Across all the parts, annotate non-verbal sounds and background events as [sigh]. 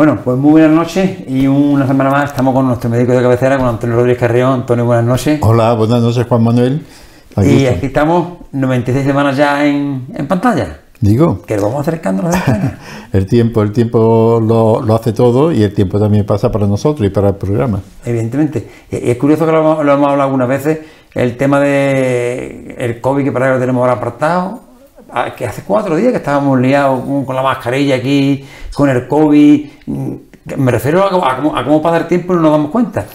Bueno, pues muy buenas noches y una semana más estamos con nuestro médico de cabecera, con Antonio Rodríguez Carrión. Antonio, buenas noches. Hola, buenas noches Juan Manuel. y aquí estamos 96 semanas ya en, en pantalla. Digo. Que lo vamos acercando a la [laughs] el tiempo, el tiempo lo, lo, hace todo y el tiempo también pasa para nosotros y para el programa. Evidentemente. Es curioso que lo, hemos hablado algunas veces, el tema de el COVID que para que lo tenemos ahora apartado, que hace cuatro días que estábamos liados con la mascarilla aquí, con el COVID. Mm, me refiero a, cómo, a cómo pasa el tiempo y no nos damos cuenta.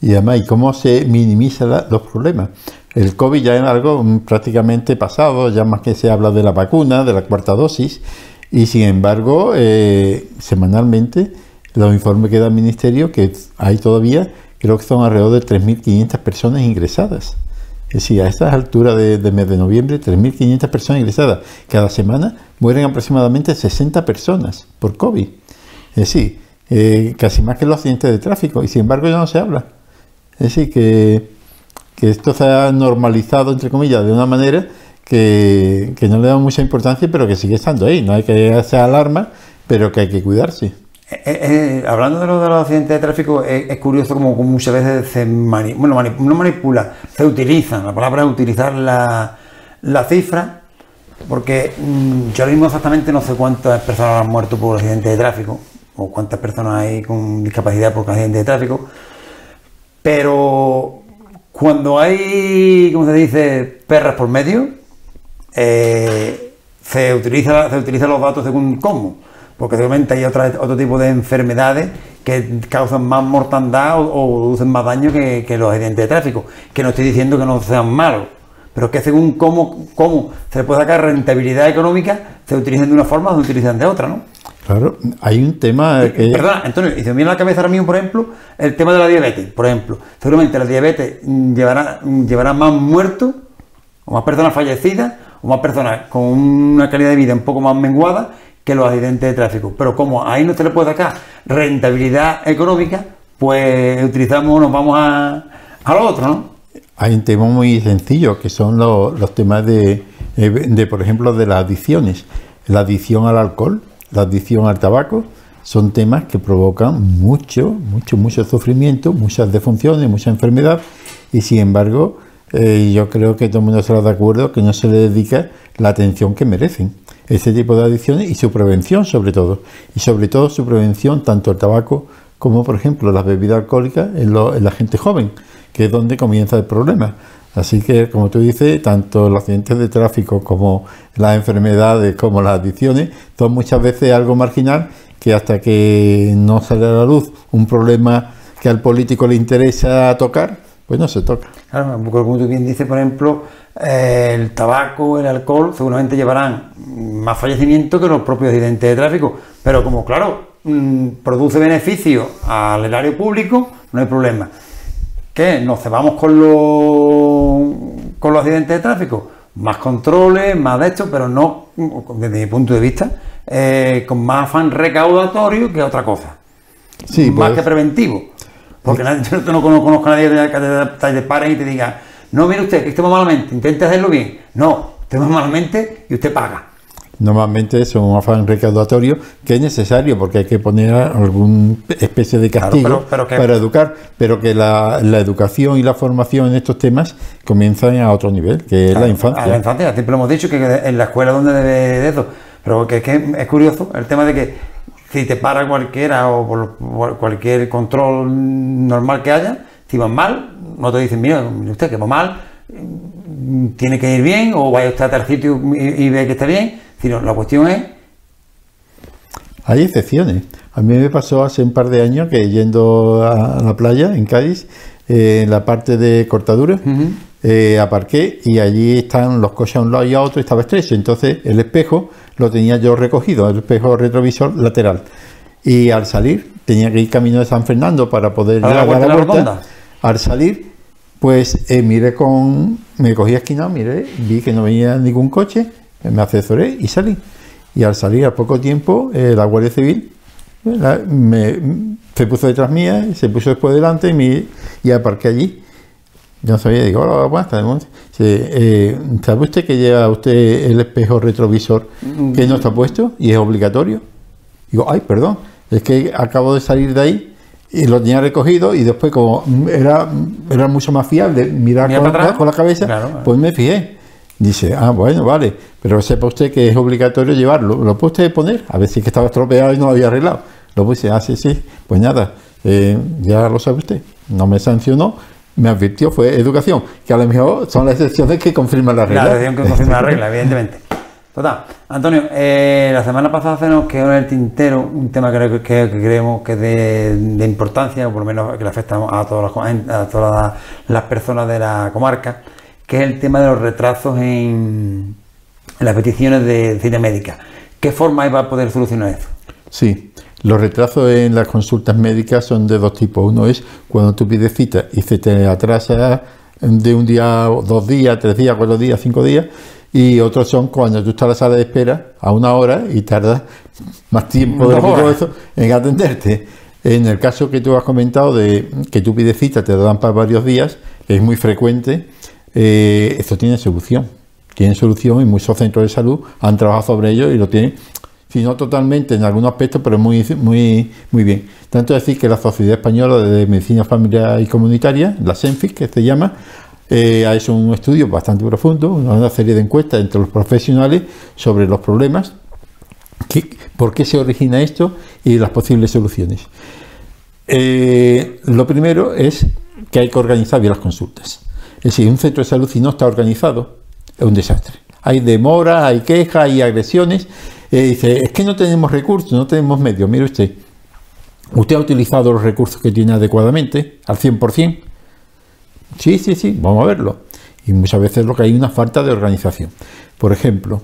Y además, ¿y cómo se minimizan los problemas? El COVID ya es algo prácticamente pasado, ya más que se habla de la vacuna, de la cuarta dosis, y sin embargo, eh, semanalmente, los informes que da el Ministerio, que hay todavía, creo que son alrededor de 3.500 personas ingresadas. Es decir, a estas alturas de, mes de noviembre, 3.500 personas ingresadas. Cada semana mueren aproximadamente 60 personas por COVID. Es decir, eh, casi más que los accidentes de tráfico, y sin embargo ya no se habla. Es decir, que que esto se ha normalizado, entre comillas, de una manera que, no le da mucha importancia, pero que sigue estando ahí. No hay que hacer alarma, pero que hay que cuidarse. Eh, eh, eh, hablando de, los accidentes de tráfico, es, curioso como, muchas veces se bueno, no manipula, se utiliza, la palabra utilizar la, cifra, porque mm, yo ahora mismo exactamente no sé cuántas personas han muerto por accidentes de tráfico, o cuántas personas hay con discapacidad por accidentes de tráfico, pero cuando hay, como se dice, perras por medio, se, utiliza, se utilizan los datos según cómo, porque seguramente hay otro tipo de enfermedades que causan más mortandad o, producen más daño que, los accidentes de tráfico, que no estoy diciendo que no sean malos, pero que según cómo, cómo se le puede sacar rentabilidad económica, se utilizan de una forma o se utilizan de otra, ¿no? Claro, hay un tema que... Perdona, Antonio, y se me viene a la cabeza ahora mismo, por ejemplo, el tema de la diabetes, por ejemplo. Seguramente la diabetes llevará, llevará más muertos, o más personas fallecidas, o más personas con una calidad de vida un poco más menguada que los accidentes de tráfico. Pero como ahí no se le puede sacar rentabilidad económica, pues utilizamos, nos vamos a, a lo otro, ¿no? Hay un tema muy sencillo, que son los, los temas de, eh, de, por ejemplo, de las adicciones. La adicción al alcohol la adicción al tabaco, son temas que provocan mucho, mucho, mucho sufrimiento, muchas defunciones, mucha enfermedad, y sin embargo, eh, yo creo que todo el mundo estará de acuerdo que no se le dedica la atención que merecen este tipo de adicciones y su prevención sobre todo, y sobre todo su prevención tanto al tabaco como por ejemplo las bebidas alcohólicas en la gente joven, que es donde comienza el problema. Así que, como tú dices, tanto los accidentes de tráfico como las enfermedades, como las adicciones, son muchas veces algo marginal que hasta que no sale a la luz un problema que al político le interesa tocar, pues no se toca. Claro, como tú bien dices, por ejemplo, eh, el tabaco, el alcohol, seguramente llevarán más fallecimiento que los propios accidentes de tráfico, pero como, claro, mm, produce beneficio al erario público, no hay problema que nos cebamos con los, con los accidentes de tráfico, más controles, más de esto, pero no, desde mi punto de vista, eh, con más afán recaudatorio que otra cosa. Sí, más pues. que preventivo. Porque nadie, yo no conozco a nadie que te pare y te diga, no, mire usted, que estemos malamente, intente hacerlo bien. No, estemos malamente y usted paga. Normalmente es un afán recaudatorio que es necesario porque hay que poner alguna especie de castigo para educar, pero que la, educación y la formación en estos temas comienzan a otro nivel, que es la infancia. A la infancia, siempre hemos dicho que en la escuela donde debe de eso, pero que es, que es curioso el tema de que si te para cualquiera o por, cualquier control normal que haya, si vas mal, no te dicen, mira, usted que va mal, tiene que ir bien, o vaya usted a tal sitio y, y ve que está bien, la cuestión es... Hay excepciones. A mí me pasó hace un par de años que yendo a la playa en Cádiz, eh, en la parte de cortadura, eh, aparqué y allí están los coches a un lado y a otro y estaba estrecho. Entonces el espejo lo tenía yo recogido, el espejo retrovisor lateral. Y al salir, tenía que ir camino de San Fernando para poder dar la, vuelta. Al salir, pues eh, miré con. Me cogí esquina, miré, vi que no venía ningún coche me asesoré y salí. Y al salir a poco tiempo, eh, la Guardia Civil me, se puso detrás mía, se puso después delante y, me, y aparqué allí. Yo no sabía, digo, hola, buenas tardes. Eh, ¿Sabe usted que lleva usted el espejo retrovisor que no está puesto y es obligatorio? Digo, ay, perdón. es que acabo de salir de ahí y lo tenía recogido y después como era, era mucho más fiable mirar Mira con, la cabeza, Claro. pues me fijé. Dice, ah, bueno, vale, pero sepa usted que es obligatorio llevarlo. ¿Lo puede usted poner? A ver si es que estaba estropeado y no lo había arreglado. Lo puse, ah, sí, sí. Pues nada, eh, ya lo sabe usted. No me sancionó, me advirtió, fue educación, que a lo mejor son las excepciones que confirman la regla. La decisión que confirma la [laughs] regla, evidentemente. Total. Antonio, eh, la semana pasada se nos quedó en el tintero un tema que, creo que, que creemos que es de, de importancia, o por lo menos que le afecta a todas, las, a todas las personas de la comarca, que es el tema de los retrasos en, en las peticiones de cita médica. ¿Qué forma hay para poder solucionar eso? Sí, los retrasos en las consultas médicas son de dos tipos. Uno es cuando tú pides cita y se te atrasa de un día, dos días, tres días, cuatro días, cinco días. Y otros son cuando tú estás en la sala de espera a una hora y tardas más tiempo de lo que eso en atenderte. En el caso que tú has comentado de que tú pides cita, te dan para varios días, es muy frecuente. eh, esto tiene solución. Tiene solución y muchos centros de salud han trabajado sobre ello y lo tienen, si no totalmente en algunos aspectos, pero muy, muy, muy bien. Tanto decir que la Sociedad Española de Medicina Familiar y Comunitaria, la SENFIC, que se llama, eh, ha hecho un estudio bastante profundo, una serie de encuestas entre los profesionales sobre los problemas, qué- por qué se origina esto y las posibles soluciones. Eh, lo primero es que hay que organizar bien las consultas. Es decir, un centro de salud si no está organizado es un desastre. Hay demora, hay quejas, hay agresiones. Dice, es que no tenemos recursos, no tenemos medios. Mire usted, ¿usted ha utilizado los recursos que tiene adecuadamente al 100%? Sí, sí, sí, vamos a verlo. Y muchas veces lo que hay es una falta de organización. Por ejemplo,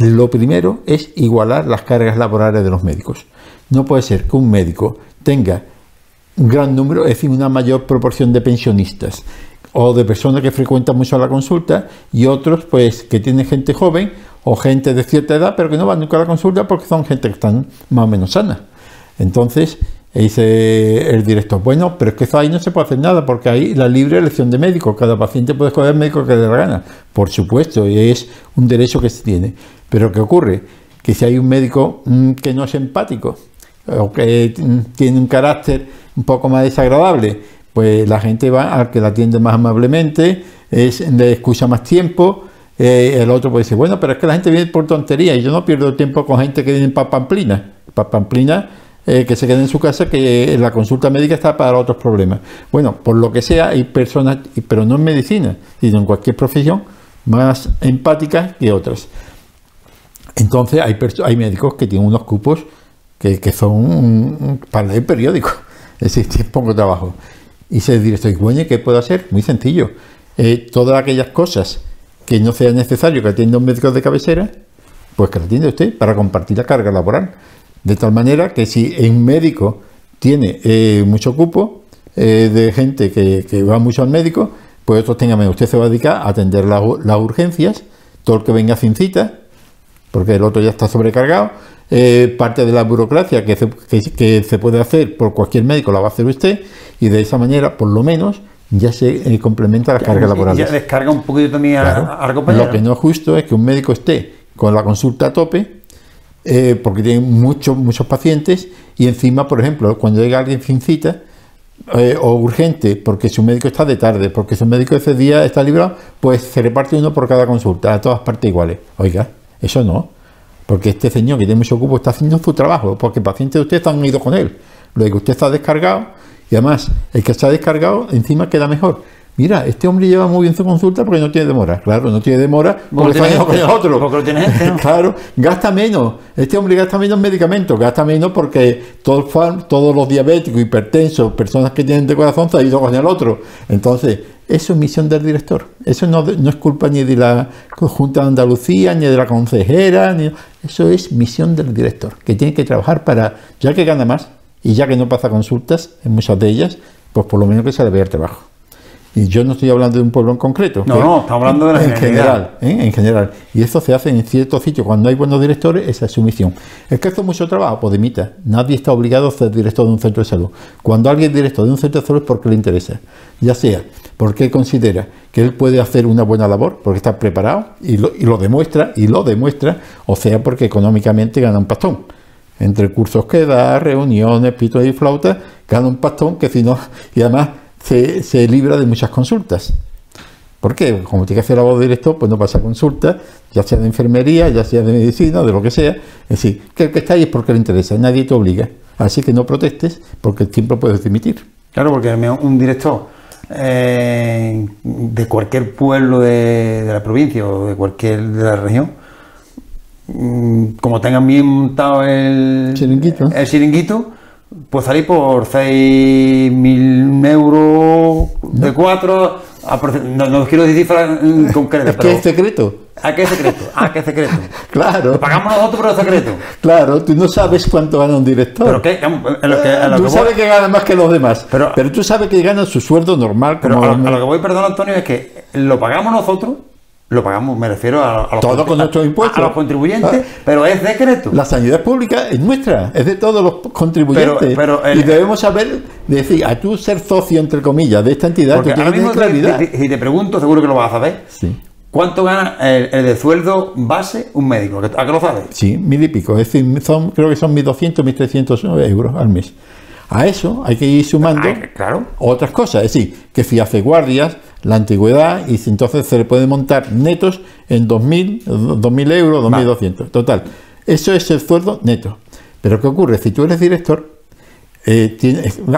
lo primero es igualar las cargas laborales de los médicos. No puede ser que un médico tenga un gran número, es decir, una mayor proporción de pensionistas o de personas que frecuentan mucho la consulta y otros pues que tienen gente joven o gente de cierta edad pero que no van nunca a la consulta porque son gente que están más o menos sana. Entonces dice el director, bueno, pero es que eso ahí no se puede hacer nada porque hay la libre elección de médico, cada paciente puede escoger el médico que le dé la gana, por supuesto, y es un derecho que se tiene. Pero ¿qué ocurre? Que si hay un médico mm, que no es empático o que mm, tiene un carácter un poco más desagradable, pues la gente va al que la atiende más amablemente, es, le escucha más tiempo. Eh, el otro puede decir, bueno, pero es que la gente viene por tontería y yo no pierdo tiempo con gente que viene para Pamplina. Para Pamplina, eh, que se quede en su casa, que la consulta médica está para otros problemas. Bueno, por lo que sea, hay personas, y- pero no en medicina, sino en cualquier profesión, más empáticas que otras. Entonces hay, hay médicos que tienen unos cupos que, que son para leer periódico, [laughs] es decir, poco trabajo. Y se director, bueno, ¿qué puedo hacer? Muy sencillo. Eh, todas aquellas cosas que no sea necesario que atienda un médico de cabecera, pues que la atiende usted para compartir la carga laboral. De tal manera que si un médico tiene eh, mucho cupo eh, de gente que, va mucho al médico, pues otros tengan menos. Usted se va a dedicar a atender las urgencias, todo el que venga sin cita, porque el otro ya está sobrecargado. Eh, parte de la burocracia que se puede hacer por cualquier médico la va a hacer usted y de esa manera, por lo menos, ya se eh, complementa las cargas laborales. Ya descarga un poquito también a- Claro. a, la compañera. Lo que no es justo es que un médico esté con la consulta a tope, eh, porque tiene muchos, muchos pacientes, y encima, por ejemplo, cuando llega alguien sin cita, eh, o urgente, porque su médico está de tarde, porque su médico ese día está librado, pues se reparte uno por cada consulta, a todas partes iguales. Oiga, eso no, porque este señor que tiene mucho cupo está haciendo su trabajo, porque pacientes de usted están ido con él. Luego usted está descargado, y además el que está descargado encima queda mejor. Mira, este hombre lleva muy bien su consulta porque no tiene demora. Claro, no tiene demora porque yendo con el gente, otro. porque lo tiene ¿no? [laughs] Claro, gasta menos. Este hombre gasta menos medicamentos, gasta menos porque todos, fan- todos los diabéticos, hipertensos, personas que tienen de corazón se han ido con el otro. Entonces, eso es misión del director. Eso no, no es culpa ni de la Junta de Andalucía, ni de la consejera, ni, eso es misión del director, que tiene que trabajar para, ya que gana más y ya que no pasa consultas en muchas de ellas, pues por lo menos que se le vea el trabajo. Y yo no estoy hablando de un pueblo en concreto. No, que- no, estamos hablando de la en general. ¿eh? En general. Y eso se hace en ciertos sitios. Cuando hay buenos directores, esa es su misión. ¿Es que hace mucho trabajo? Pues dimita. Nadie está obligado a ser director de un centro de salud. Cuando alguien es director de un centro de salud es porque le interesa. Ya sea porque considera que él puede hacer una buena labor, porque está preparado y lo, y lo demuestra, y lo demuestra, o sea porque económicamente gana un pastón. Entre cursos que da, reuniones, pitos y flautas, gana un pastón que si no, [laughs] y además se, libra de muchas consultas. ¿Por qué? Como tiene que hacer la voz director, pues no pasa consulta, ya sea de enfermería, ya sea de medicina, de lo que sea. Es decir, que el que está ahí es porque le interesa, nadie te obliga. Así que no protestes porque siempre puedes dimitir. Claro, porque un director eh, de cualquier pueblo de, de, la provincia o de cualquier de la región, como tengan bien montado el chiringuito, el chiringuito pues salir por 6.000 euros de 4 no, no quiero decir cifras [laughs] concretas. ¿Es que es secreto? ¿A qué secreto? ¿A qué secreto? [laughs] claro. Lo pagamos nosotros, pero es secreto. Claro, tú no sabes cuánto gana un director. Pero qué, lo que, a lo tú que sabes que gana más que los demás. Pero, pero tú sabes que gana su sueldo normal. Pero a, lo que voy, perdón, Antonio, es que lo pagamos nosotros lo pagamos, me refiero a, los, Todo con nuestros impuestos. A los contribuyentes, ah. pero es decreto. La sanidad pública es nuestra, es de todos los contribuyentes. Pero, y debemos saber, decir, a tú ser socio, entre comillas, de esta entidad, tú tienes claridad. Si te, pregunto, seguro que lo vas a saber. Sí. ¿Cuánto gana el, de sueldo base un médico? ¿A qué lo sabes? Sí, mil y pico. Es decir, son, creo que son 1.200, 1.300 euros al mes. A eso hay que ir sumando claro. otras cosas. Es decir, que si hace guardias, la antigüedad, y entonces se le puede montar netos en 2.000, 2.000 euros, 2.200. Total. Eso es el sueldo neto. Pero ¿qué ocurre? Si tú eres director, eh,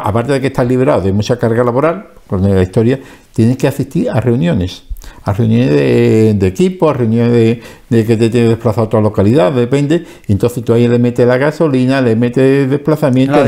aparte de que estás liberado de mucha carga laboral, con la historia, tienes que asistir a reuniones a reuniones de, equipo, a reuniones de, que te tienes desplazado a otra localidad, depende. Entonces tú ahí le metes la gasolina, le metes desplazamiento,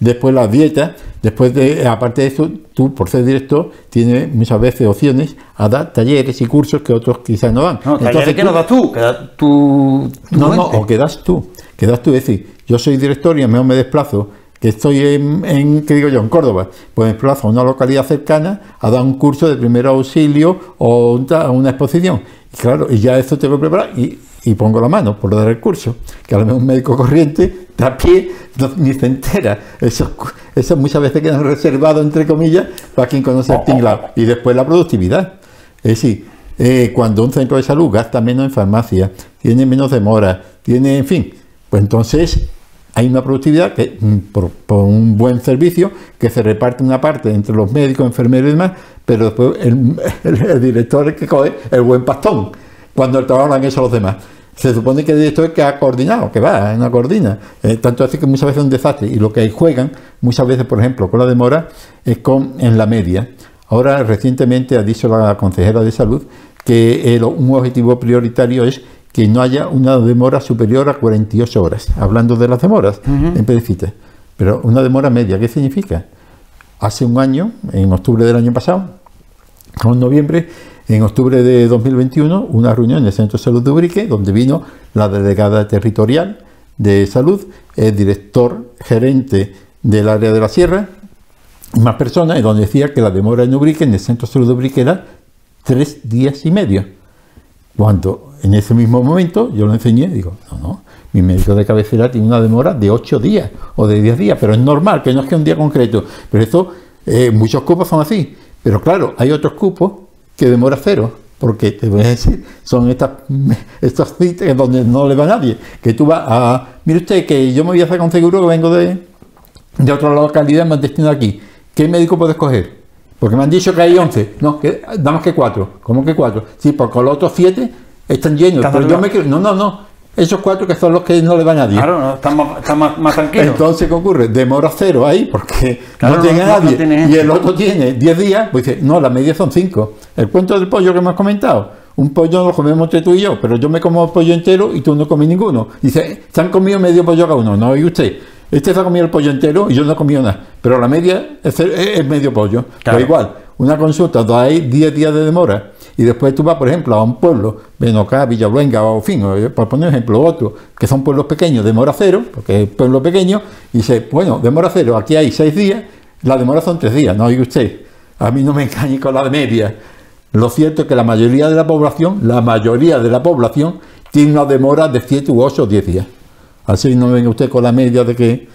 después la dieta. Después de, aparte de eso, tú por ser director tienes muchas veces opciones a dar talleres y cursos que otros quizás no dan. No, Entonces, ¿qué no das tú? tú, no, no, o quedas tú. Quedas tú, es decir, yo soy director y a mejor me desplazo que estoy en, ¿qué digo yo?, en Córdoba, pues me desplazo a una localidad cercana a dar un curso de primer auxilio o una exposición. Y claro, y ya esto tengo que preparar y, pongo la mano por dar el curso. Que a lo mejor un médico corriente de a pie ni se entera. Eso, eso muchas veces queda reservado, entre comillas, para quien conoce el tinglado. Y después la productividad. Es decir, eh, cuando un centro de salud gasta menos en farmacia, tiene menos demora, tiene, en fin, pues entonces hay una productividad que mm, por, un buen servicio que se reparte una parte entre los médicos, enfermeros y demás, pero después el, [laughs] director es que coge el buen pastón cuando trabajan eso los demás. Se supone que el director es que ha coordinado, que va, no coordina. Eh, tanto así que muchas veces es un desastre. Y lo que juegan, muchas veces, por ejemplo, con la demora, es con en la media. Ahora, recientemente ha dicho la consejera de salud que un objetivo prioritario es que no haya una demora superior a 48 horas, hablando de las demoras en pedicita. Pero una demora media, ¿qué significa? Hace un año, en octubre del año pasado, en noviembre, en octubre de 2021, una reunión en el Centro de Salud de Ubrique, donde vino la delegada territorial de salud, el director gerente del área de la sierra, más personas, y donde decía que la demora en Ubrique, en el Centro de Salud de Ubrique, era tres días y medio. Cuando en ese mismo momento yo lo enseñé, digo, no, no, mi médico de cabecera tiene una demora de 8 días o de 10 días, pero es normal, que no es que un día concreto. Pero esto, eh, muchos cupos son así. Pero claro, hay otros cupos que demora cero, porque te voy a decir, son estas, [laughs] estas citas donde no le va nadie. Que tú vas a, mire usted, que yo me voy a hacer con seguro que vengo de, de otra localidad, me han destinado aquí. ¿Qué médico puedes coger? Porque me han dicho que hay 11. No, que, damos que 4. ¿Cómo que 4? Sí, porque los otros 7 están llenos. Pero yo me quiero. No, no, no. Esos cuatro que son los que no le van a nadie. Claro, no, están, más, más, tranquilos. Entonces, ¿qué ocurre? Demora cero ahí porque no tiene a nadie. y el otro tiene 10 días, pues dice, no, la media son 5. El cuento del pollo que me has comentado. Un pollo lo comemos entre tú y yo, pero yo me como pollo entero y tú no comí ninguno. Dice, se han comido medio pollo cada uno. No, y usted. Este se ha comido el pollo entero y yo no he comido nada. Pero la media es, medio pollo. Claro. igual, una consulta, hay 10 días de demora y después tú vas, por ejemplo, a un pueblo, Benocá, Villaluenga, o fin, por poner un ejemplo, otro, que son pueblos pequeños, demora cero, porque es pueblo pequeño, y dice, bueno, demora cero, aquí hay seis días, la demora son tres días, no oiga usted, a mí no me engañe con la de media. Lo cierto es que la mayoría de la población, la mayoría de la población, tiene una demora de siete u ocho o diez días. Así no venga usted con la media de que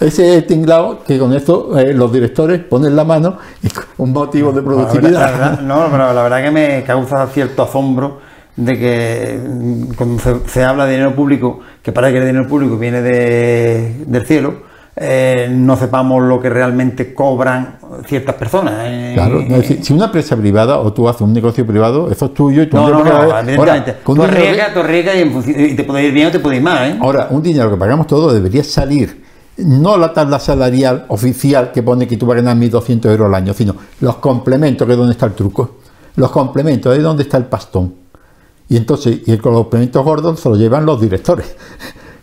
ese es el tinglado que con esto eh, los directores ponen la mano y un motivo de productividad. no, pero la verdad que me causa cierto asombro de que mm, cuando se, se habla de dinero público, que parece que el dinero público viene de- del cielo, eh, no sepamos lo que realmente cobran ciertas personas. eh. Claro, no, si una empresa privada o tú haces un negocio privado, eso es tuyo y tú no, no, no, Ahora, evidentemente. con Tú arriesgas, tú arriesgas y, te puede ir bien o te puede ir mal, ¿eh? Ahora, un dinero que pagamos todos debería salir, no la tabla salarial oficial que pone que tú vas a ganar 1.200 euros al año, sino los complementos, que es donde está el truco. Los complementos, es donde está el pastón. Y entonces, y con los complementos gordos se los llevan los directores.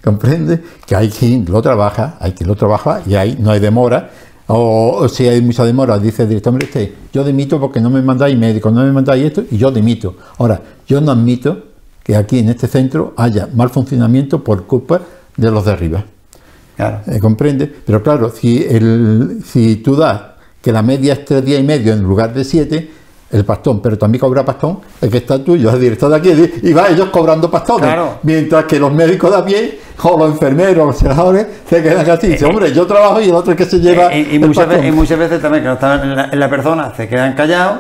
¿Comprende? Que hay quien lo trabaja, hay quien lo trabaja y ahí no hay demora. O, o si hay mucha demora, dice "Mire usted, yo dimito porque no me mandáis médico, no me mandáis esto y yo dimito. Ahora, yo no admito que aquí en este centro haya mal funcionamiento por culpa de los de arriba. Claro. ¿Eh, ¿Comprende? Pero claro, si, el, si tú das que la media es tres días y medio en lugar de siete, el pastón, pero también cobra pastón, el que está tuyo, el director de aquí, y va ellos cobrando pastones. Claro. Mientras que los médicos de a pie, o los enfermeros, los senadores, se quedan así. Dice, hombre, yo trabajo y el otro es que se lleva. Eh, y, muchas pastón". veces, y muchas veces también que no están en la, en la persona, se quedan callados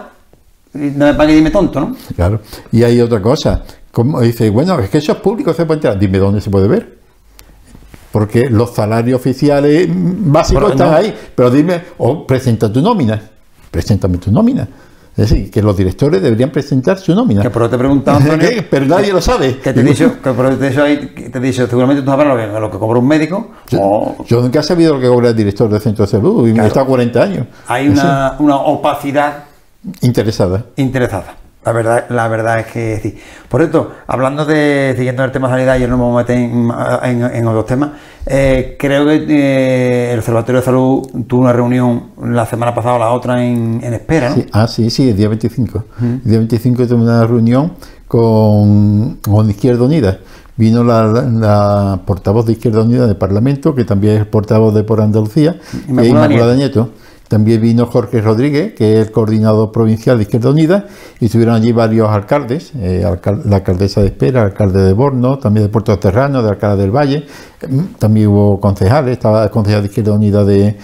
y no me pague dime tonto, ¿no? Claro. Y hay otra cosa. Como dice, bueno, es que eso es público, se puede entrar. Dime dónde se puede ver. Porque los salarios oficiales básicos Pero están no. ahí. Pero dime, o presenta tu nómina. Preséntame tu nómina. Es decir, que los directores deberían presentar su nómina. Que por eso te he preguntado, [laughs] Antonio, ¿Qué? Pero nadie lo sabe. que te he dicho, que eso te ahí, dicho, seguramente tú sabrás lo que, lo que cobra un médico, o Yo nunca he sabido lo que cobra el director del centro de salud y me Claro. está 40 años. hay una, una opacidad Interesada. interesada. La verdad, la verdad es que sí. Por cierto, hablando de, siguiendo el tema sanidad, y no me voy a meter en, en- en otros temas, eh, creo que eh, el Observatorio de Salud tuvo una reunión la semana pasada o la otra en, en espera, ¿no? Sí, ah, sí, sí, el día 25. El día 25 tuve una reunión con, con Izquierda Unida. Vino la, la portavoz de Izquierda Unida del Parlamento, que también es portavoz de Por Andalucía, Inmaculada Inmaculada Nieto. También vino Jorge Rodríguez, que es el coordinador provincial de Izquierda Unida, y estuvieron allí varios alcaldes, eh, la alcaldesa de Espera, el alcalde de Borno, también de Puerto Terrano, de Alcalá del Valle, Mm, también hubo concejales, estaba el concejal de Izquierda Unida de,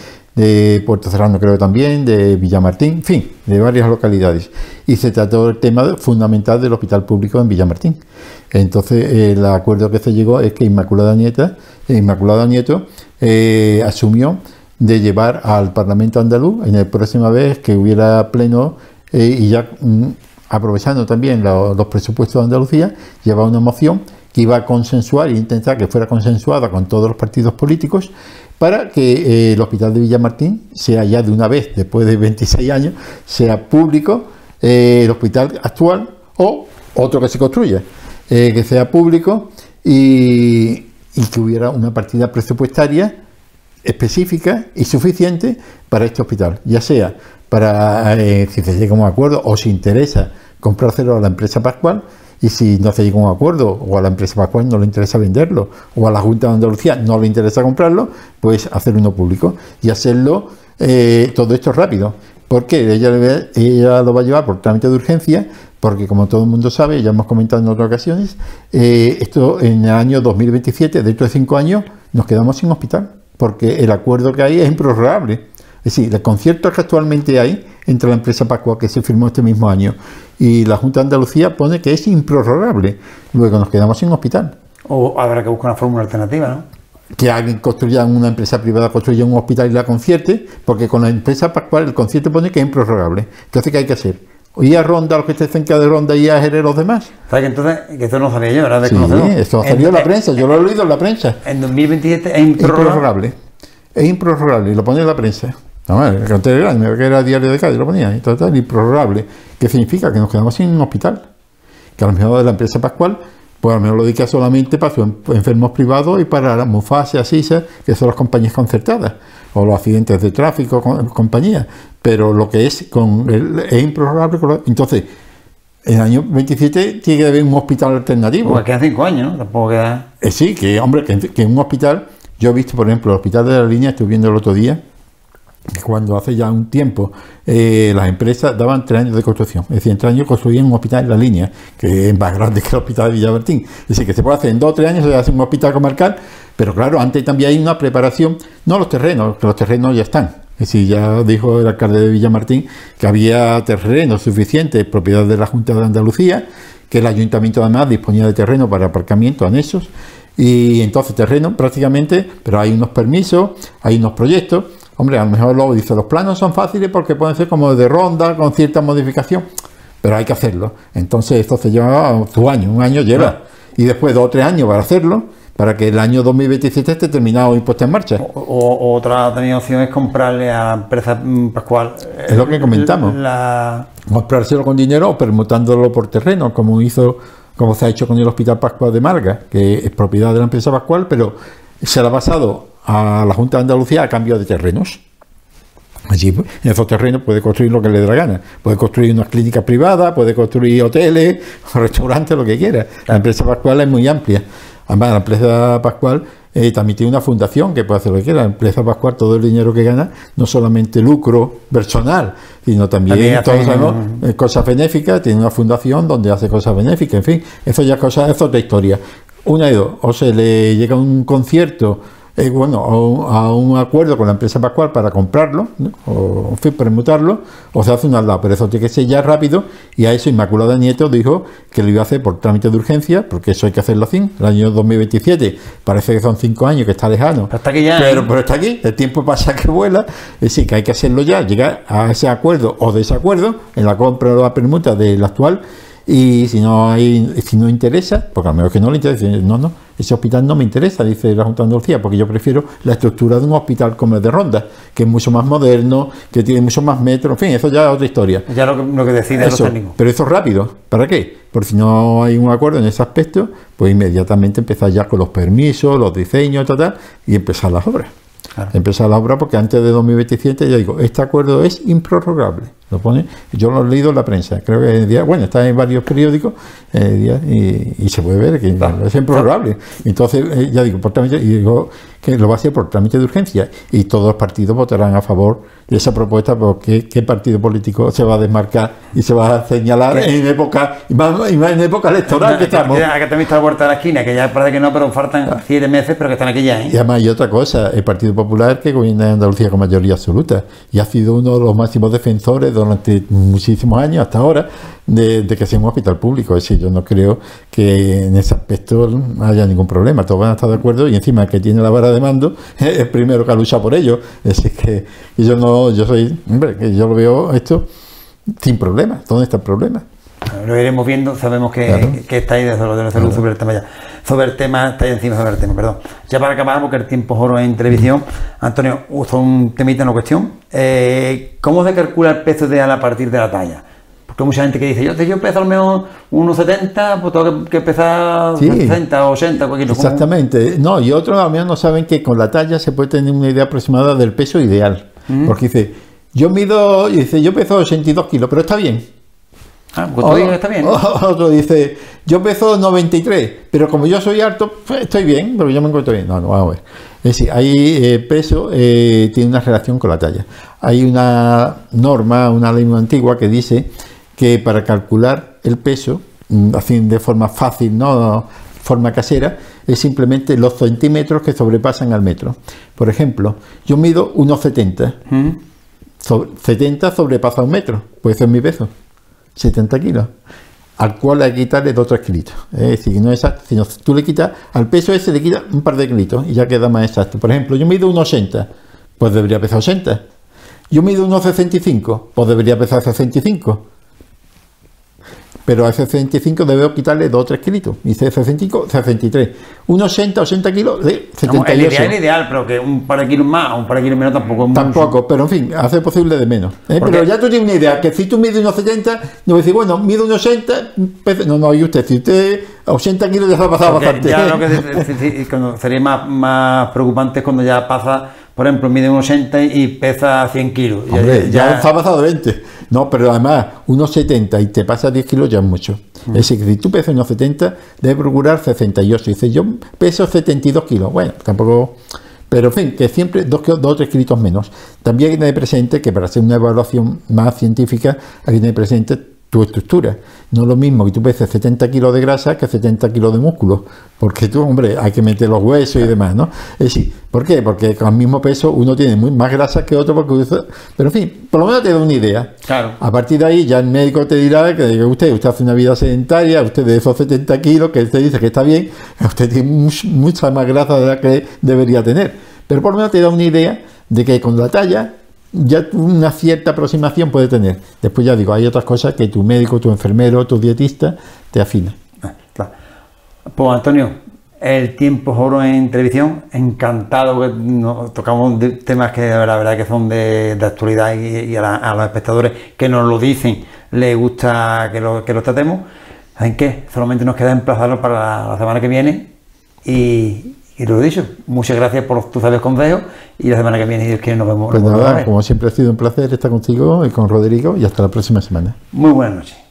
Puerto Serrano creo también, de Villamartín, en fin, de varias localidades. Y se trató el tema fundamental del hospital público en Villamartín. Entonces, el acuerdo que se llegó es que Inmaculada Nieta, eh, Inmaculada Nieto eh, asumió de llevar al Parlamento andaluz en la próxima vez que hubiera pleno eh, y ya mm, aprovechando también lo- los presupuestos de Andalucía, lleva una moción que iba a consensuar e intentar que fuera consensuada con todos los partidos políticos para que eh, el hospital de Villamartín sea ya de una vez, después de 26 años, sea público eh, el hospital actual o otro que se construya, que sea público y que hubiera una partida presupuestaria específica y suficiente para este hospital, ya sea para, eh, si se llega a un acuerdo o si interesa comprárselo a la empresa Pascual y si no se llega a un acuerdo o a la empresa Pascual no le interesa venderlo o a la Junta de Andalucía no le interesa comprarlo, pues hacer uno público y hacerlo eh, todo esto rápido. Porque ella, ella lo va a llevar por trámite de urgencia, porque como todo el mundo sabe, ya hemos comentado en otras ocasiones, eh, esto en el año 2027, dentro de cinco años, nos quedamos sin hospital, porque el acuerdo que hay es improrrogable. Es decir, el concierto que actualmente hay entre la empresa Pascua, que se firmó este mismo año, y la Junta de Andalucía pone que es improrrogable. Luego nos quedamos sin hospital. O habrá que buscar una fórmula alternativa, ¿no? Que alguien construya, una empresa privada construya un hospital y la concierte, porque con la empresa Pascual el concierto pone que es improrrogable. Entonces, ¿qué hay que hacer? Ir a Ronda, los que estén cerca de Ronda, y a Jerez los demás. ¿Sabes que entonces, que eso no sabía yo, era Sí, desconocido? esto ha En- salido en la en- prensa, yo lo he leído en la prensa. En 2027 es improrrogable. Es improrrogable, y lo pone en la prensa. No, el cartel grande, que era diario de Cádiz, lo ponía, y total, improrrogable. ¿Qué significa? Que nos quedamos sin un hospital. Que a lo mejor de la empresa Pascual, pues a lo mejor lo dedica solamente para sus enfermos privados y para la Mufasa, Asisa, que son las compañías concertadas, o los accidentes de tráfico, compañías. Pero lo que es con el, es improrrogable. Entonces, en el año 27 tiene que haber un hospital alternativo. Porque quedan cinco años, ¿no? Tampoco queda. Eh, sí, que hombre, que, que un hospital, yo he visto, por ejemplo, el hospital de la línea, estuve viendo el otro día, cuando hace ya un tiempo eh, las empresas daban tres años de construcción. Es decir, en tres años construían un hospital en la línea, que es más grande que el hospital de Villabertín. Es decir, que se puede hacer en dos o tres años, se hace un hospital comarcal, pero claro, antes también hay una preparación, no los terrenos, que los terrenos ya están. Es decir, ya dijo el alcalde de Villamartín que había terreno suficiente, propiedad de la Junta de Andalucía, que el ayuntamiento además disponía de terreno para aparcamiento, anexos, y entonces terreno prácticamente, pero hay unos permisos, hay unos proyectos. Hombre, a lo mejor luego dice, los planos son fáciles porque pueden ser como de ronda, con cierta modificación, pero hay que hacerlo. Entonces esto se lleva tu año, un año lleva, y después dos o tres años para hacerlo, para que el año 2027 esté terminado y puesto en marcha. O, otra también opción es comprarle a la empresa mm, Pascual. Es lo que comentamos. La... Comprárselo con dinero o permutándolo por terreno, como hizo, como se ha hecho con el Hospital Pascual de Marga, que es propiedad de la empresa Pascual, pero se la ha pasado a la Junta de Andalucía a cambio de terrenos. Allí, en esos terrenos puede construir lo que le dé la gana. Puede construir unas clínicas privadas, puede construir hoteles, [laughs] restaurantes, lo que quiera. La empresa Pascual es muy amplia. Además, la empresa Pascual eh, también tiene una fundación que puede hacer lo que quiera. La empresa Pascual, todo el dinero que gana, no solamente lucro personal, sino también, eh, cosas benéficas. Tiene una fundación donde hace cosas benéficas. En fin, eso ya es, cosa, es otra historia. Una de dos, o se le llega un concierto eh, bueno, a un, acuerdo con la empresa Pascual para comprarlo, o en fin, permutarlo, o se hace un al lado, pero eso tiene que ser ya rápido, y a eso Inmaculada Nieto dijo que lo iba a hacer por trámite de urgencia, porque eso hay que hacerlo así, el año 2027, parece que son cinco años, que está lejano, hasta aquí ya, pero, ¿eh? pero está aquí, el tiempo pasa que vuela, es decir, que hay que hacerlo ya, llegar a ese acuerdo o desacuerdo en la compra o la permuta del actual, y si no hay, si no interesa, porque a lo mejor que no le interesa, no, no, ese hospital no me interesa, dice la Junta de Andalucía, porque yo prefiero la estructura de un hospital como el de Ronda, que es mucho más moderno, que tiene mucho más metros, en fin, eso ya es otra historia. Ya lo que, lo que decide eso, Pero eso es rápido, ¿para qué? Porque si no hay un acuerdo en ese aspecto, pues inmediatamente empezar ya con los permisos, los diseños, tal, y empezar las obras. Empezar la obra porque antes de 2027 ya digo, este acuerdo es improrrogable. Lo pone, yo lo he leído en la prensa, creo que día, bueno, está en varios periódicos eh, y, se puede ver que es improrrogable. Entonces, eh, ya digo, por trámite, y digo que lo va a hacer por trámite de urgencia y todos los partidos votarán a favor de esa propuesta porque qué partido político se va a desmarcar y se va a señalar en época, y más, en época electoral que estamos. Acá también está la puerta de la esquina, que ya parece que no, pero faltan siete meses, pero que están aquí ya. ¿eh? Y además hay otra cosa, el Partido Popular que gobierna en Andalucía con mayoría absoluta y ha sido uno de los máximos defensores durante muchísimos años hasta ahora de, que sea un hospital público. Es decir, yo no creo que en ese aspecto haya ningún problema. Todos van a estar de acuerdo y encima el que tiene la vara de mando [laughs] es el primero que ha luchado por ello. Es decir, que yo no, yo soy, hombre, que yo lo veo esto sin problema. ¿Dónde está el problema? Lo iremos viendo, sabemos que, está ahí desde lo de la salud sobre el tema ya. Sobre el tema, está ahí encima sobre el tema, perdón. Ya para acabar, porque el tiempo es oro en televisión, Antonio, usó un temita en la cuestión. Eh, ¿Cómo se calcula el peso ideal a partir de la talla? Porque mucha gente que dice, yo, yo peso al menos unos 70, pues tengo que, pesar 60, 80, cualquier cosa. Exactamente. No, y otros al menos no saben que con la talla se puede tener una idea aproximada del peso ideal. Porque dice, yo mido, dice, yo peso 82 kilos, pero está bien. Ah, pues está bien. [laughs] Otro dice, yo peso 93, pero como yo soy alto, pues estoy bien, pero yo me encuentro bien. No, no, vamos a ver. Es decir, hay eh, peso, eh, tiene una relación con la talla. Hay una norma, una ley muy antigua que dice que para calcular el peso, mm, así de forma fácil, no forma casera, es simplemente los centímetros que sobrepasan al metro. Por ejemplo, yo mido 1,70. 70 sobrepasa un metro, puede ser mi peso. 70 kilos, al cual hay que quitarle 2 o 3 kilos. Es decir, no es exacto, sino tú le quitas, al peso ese le quitas un par de kilos y ya queda más exacto. Por ejemplo, yo mido 1,80, pues debería pesar 80. Yo mido 1,65, pues debería pesar 65 pero a ese 65 debo quitarle 2 o 3 kilos. Dice 65, 63. Unos 80, 80 kilos de 78. el ideal es ideal, pero que un par de kilos más o un par de kilos menos tampoco es Tampoco, pero en fin, hace posible de menos. ¿eh? Pero ya tú tienes una idea, que si tú mides unos 70, no decir, bueno, mido unos 80, no, no, y usted, si usted 80 kilos ya se ha pasado bastante. Ya lo que sería más, más preocupante es cuando ya pasa por ejemplo, mide un 80 y pesa 100 kilos. ya, ya, ha pasado de 20. No, pero además, unos 70 y te pasa 10 kilos ya es mucho. Es decir, que si tú pesas unos 70, debes procurar 68. Dice, yo peso 72 kilos. Bueno, tampoco... Pero en fin, que siempre dos, o tres kilos menos. También hay que tener presente que para hacer una evaluación más científica hay que tener presente tu estructura. No es lo mismo que tú peses 70 kilos de grasa que 70 kilos de músculo, porque tú, hombre, hay que meter los huesos y demás, ¿no? Es decir, ¿por qué? Porque con el mismo peso uno tiene muy, más grasa que otro, porque pero en fin, por lo menos te da una idea. Claro. A partir de ahí ya el médico te dirá que usted, usted hace una vida sedentaria, usted de esos 70 kilos, que usted dice que está bien, usted tiene mucha más grasa de la que debería tener. Pero por lo menos te da una idea de que con la talla ya una cierta aproximación puede tener. Después ya digo, hay otras cosas que tu médico, tu enfermero, tu dietista te afina. Ah, pues Antonio, el tiempo es oro en televisión, encantado que nos tocamos temas que la verdad que son de, actualidad y, a, los espectadores que nos lo dicen, les gusta que lo, que lo tratemos. ¿En qué? Solamente nos queda emplazarlo para la semana que viene y, y lo he dicho, muchas gracias por tus sabios consejos y la semana que viene Dios quiere nos vemos. Pues nada, como siempre ha sido un placer estar contigo y con Rodrigo y hasta la próxima semana. Muy buenas noches.